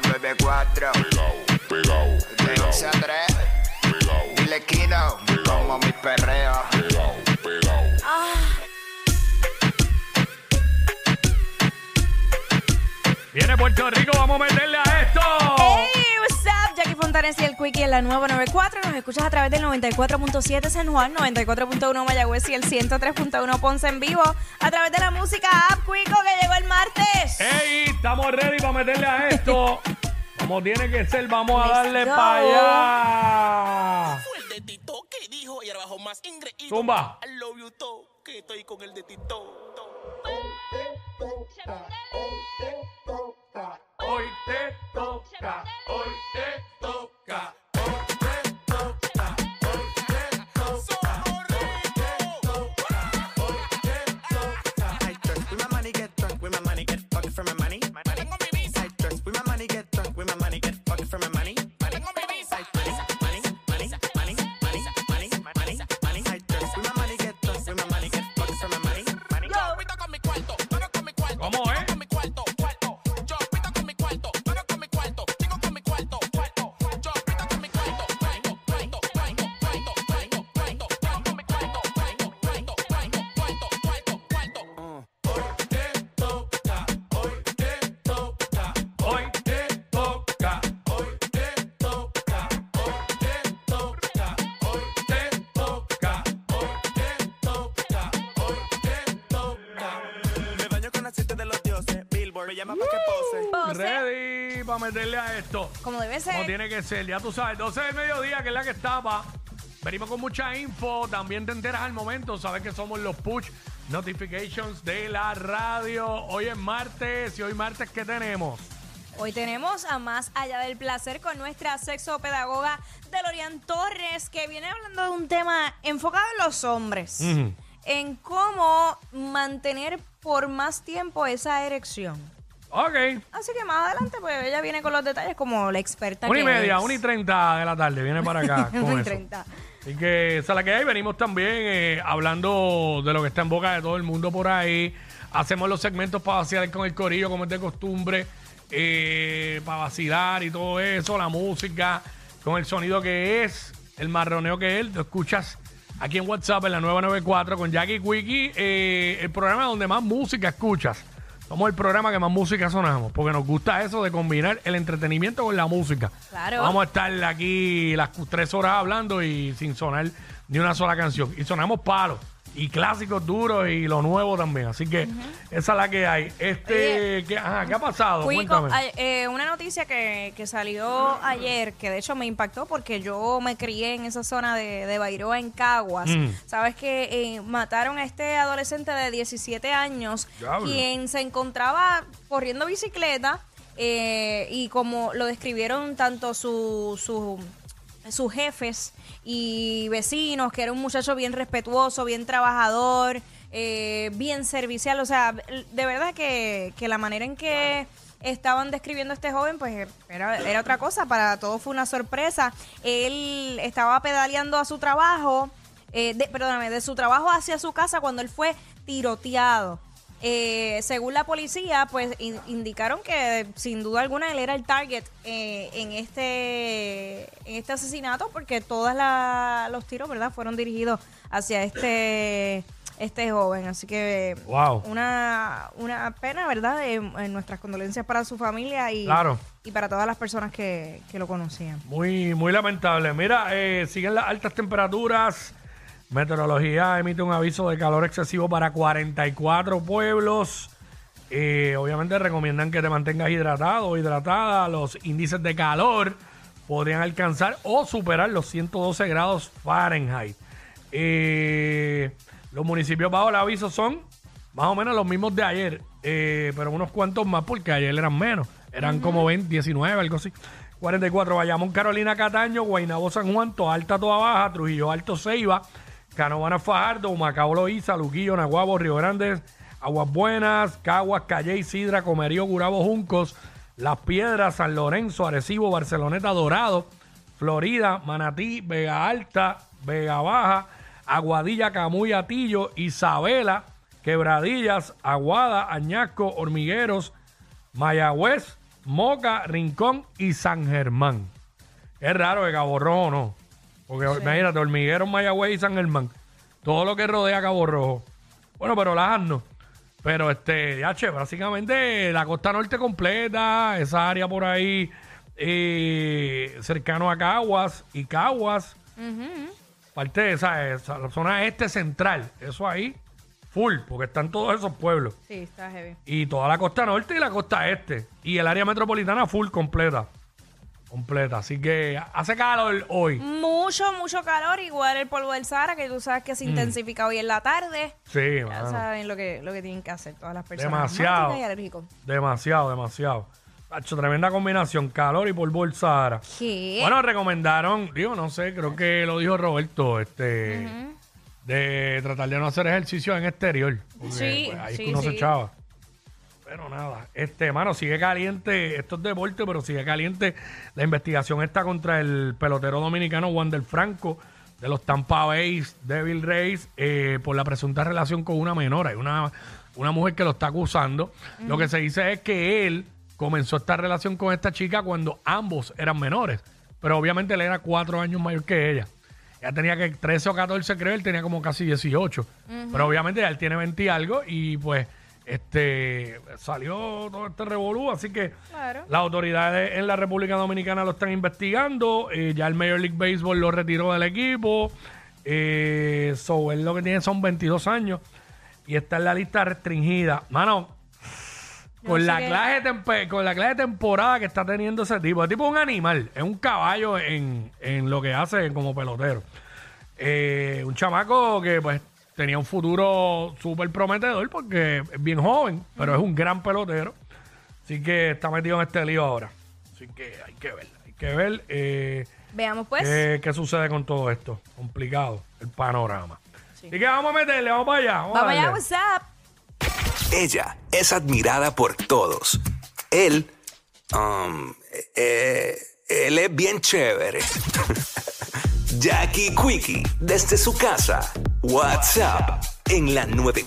nueva 94. Pegao, pegao, De pegao, 11 a 3. pegao, Dile Kino, como mi perreo. pegao, pegao. Viene Puerto Rico, vamos a meterle a esto. Hey, what's up? Jackie Fontanes y el Quickie en la nueva 94. Nos escuchas a través del 94.7 San Juan, 94.1 Mayagüez y el 103.1 Ponce en vivo. A través de la música App Quico que llegó el martes. Ey, estamos ready para meterle a esto. Como tiene que ser, vamos a Let's darle go. para allá. Fue el de Tito que dijo y ahora bajo más ingreído. Zumba. I love you to, que estoy con el de Tito. Hoy te toca, hoy te llama pa' que pose. Pose, Ready para meterle a esto. como debe Como ser. tiene que ser, ya tú sabes, 12 del mediodía, que es la que estaba. Venimos con mucha info, también te enteras al momento, sabes que somos los push notifications de la radio. Hoy es martes y hoy martes, ¿qué tenemos? Hoy tenemos a Más Allá del Placer con nuestra sexopedagoga Delorian Torres, que viene hablando de un tema enfocado en los hombres. En cómo mantener por más tiempo esa erección. Ok, Así que más adelante, pues ella viene con los detalles como la experta una y que media, es. una y treinta de la tarde, viene para acá con Una y eso. treinta. Así que esa es la que hay. Venimos también eh, hablando de lo que está en boca de todo el mundo por ahí. Hacemos los segmentos para vacilar con el corillo, como es de costumbre, eh, para vacilar y todo eso, la música, con el sonido que es, el marroneo que es. Lo escuchas aquí en WhatsApp en la 994 con Jackie Quickie, eh, el programa donde más música escuchas. Somos el programa que más música sonamos, porque nos gusta eso de combinar el entretenimiento con la música. Claro. Vamos a estar aquí las tres horas hablando y sin sonar ni una sola canción. Y sonamos palos. Y clásicos duros y lo nuevo también. Así que esa es la que hay. Este, Oye, ¿qué, ajá, ¿qué ha pasado? Cuico, Cuéntame. eh, una noticia que, que salió ayer, que de hecho me impactó porque yo me crié en esa zona de, de Bairoa, en Caguas. Mm. Sabes que eh, mataron a este adolescente de 17 años, Diablo. quien se encontraba corriendo bicicleta eh, y como lo describieron tanto su, su- sus jefes y vecinos, que era un muchacho bien respetuoso, bien trabajador, eh, bien servicial. O sea, de verdad que, que la manera en que estaban describiendo a este joven, pues era, era otra cosa. Para todos fue una sorpresa. Él estaba pedaleando a su trabajo, eh, de- perdóname, de su trabajo hacia su casa cuando él fue tiroteado. Eh, según la policía, pues in- indicaron que sin duda alguna él era el target eh, en este en este asesinato porque todos los tiros, ¿verdad? Fueron dirigidos hacia este este joven, así que Wow. una una pena, ¿verdad? Eh, eh, nuestras condolencias para su familia y Claro. y para todas las personas que, que lo conocían. Muy, muy lamentable. Mira, eh, siguen las altas temperaturas. Meteorología emite un aviso de calor excesivo para 44 pueblos. Eh, obviamente recomiendan que te mantengas hidratado o hidratada. Los índices de calor podrían alcanzar o superar los 112 grados Fahrenheit. Eh, los municipios bajo el aviso son más o menos los mismos de ayer, eh, pero unos cuantos más porque ayer eran menos. Eran como 20, 19, algo así. 44, Bayamón, Carolina, Cataño, Guaynabo, San Juan, Toa Alta, Toa Baja, Trujillo Alto, Ceiba, Canovana, Fajardo, Humacao, Loíza, Luquillo, Naguabo, Río Grande, Aguas Buenas, Caguas, Calle, Sidra, Comerío, Gurabo, Juncos, Las Piedras, San Lorenzo, Arecibo, Barceloneta, Dorado, Florida, Manatí, Vega Alta, Vega Baja, Aguadilla, Camuy, Atillo, Isabela, Quebradillas, Aguada, Añasco, Hormigueros, Mayagüez, Moca, Rincón y San Germán. Es raro que Cabo Rojo no. Porque imagínate, Hormiguero, Mayagüez y San Germán. Todo lo que rodea Cabo Rojo. Bueno, pero Lajas no. Pero este, ya che, básicamente la costa norte completa, esa área por ahí eh, cercano a Caguas y Caguas. Parte de esa, esa la zona este central, eso ahí, full, porque están todos esos pueblos. Sí, está heavy. Y toda la costa norte y la costa este. Y el área metropolitana full completa. Completa. Así que hace calor hoy. Mucho, mucho calor, igual el polvo del Sahara, que tú sabes que Mm. se intensifica hoy en la tarde. Sí, Ya mano. saben lo que, lo que tienen que hacer todas las personas. Demasiado. asmáticas y alérgicos. Demasiado, demasiado. Hacho, tremenda combinación, calor y polvo del Sahara. ¿Qué? Bueno, recomendaron, digo, no sé, creo que lo dijo Roberto, este, de tratar de no hacer ejercicio en exterior. Porque, Sí, pues, ahí es sí, que uno se sí. echaba. Pero nada, este, mano, sigue caliente, esto es deporte, pero sigue caliente la investigación está contra el pelotero dominicano Wander Franco de los Tampa Bay Devil Rays eh, por la presunta relación con una menor. Hay una, una mujer que lo está acusando. Lo que se dice es que él comenzó esta relación con esta chica cuando ambos eran menores. Pero obviamente él era cuatro años mayor que ella. Ella tenía que 13 o 14, creo, él tenía como casi 18. Pero obviamente ya él tiene 20 y algo y pues este salió todo este revolú, así que Claro. las autoridades en la República Dominicana lo están investigando. eh, ya el Major League Baseball lo retiró del equipo. Eh, so, él lo que tiene son 22 años y está en la lista restringida. Mano, con la, clase de con la clase de temporada que está teniendo ese tipo. El tipo es un animal, es un caballo en, en lo que hace como pelotero. Eh, un chamaco que pues tenía un futuro súper prometedor porque es bien joven, pero es un gran pelotero. Así que está metido en este lío ahora. Así que hay que ver, hay que ver eh, Veamos pues. qué, qué sucede con todo esto. Complicado el panorama. Así que vamos a meterle, vamos para allá. Vamos, Vamos allá, darle. what's up? Ella es admirada por todos. Él, um, eh, él es bien chévere. Jackie Quickie, desde su casa. WhatsApp en la 94.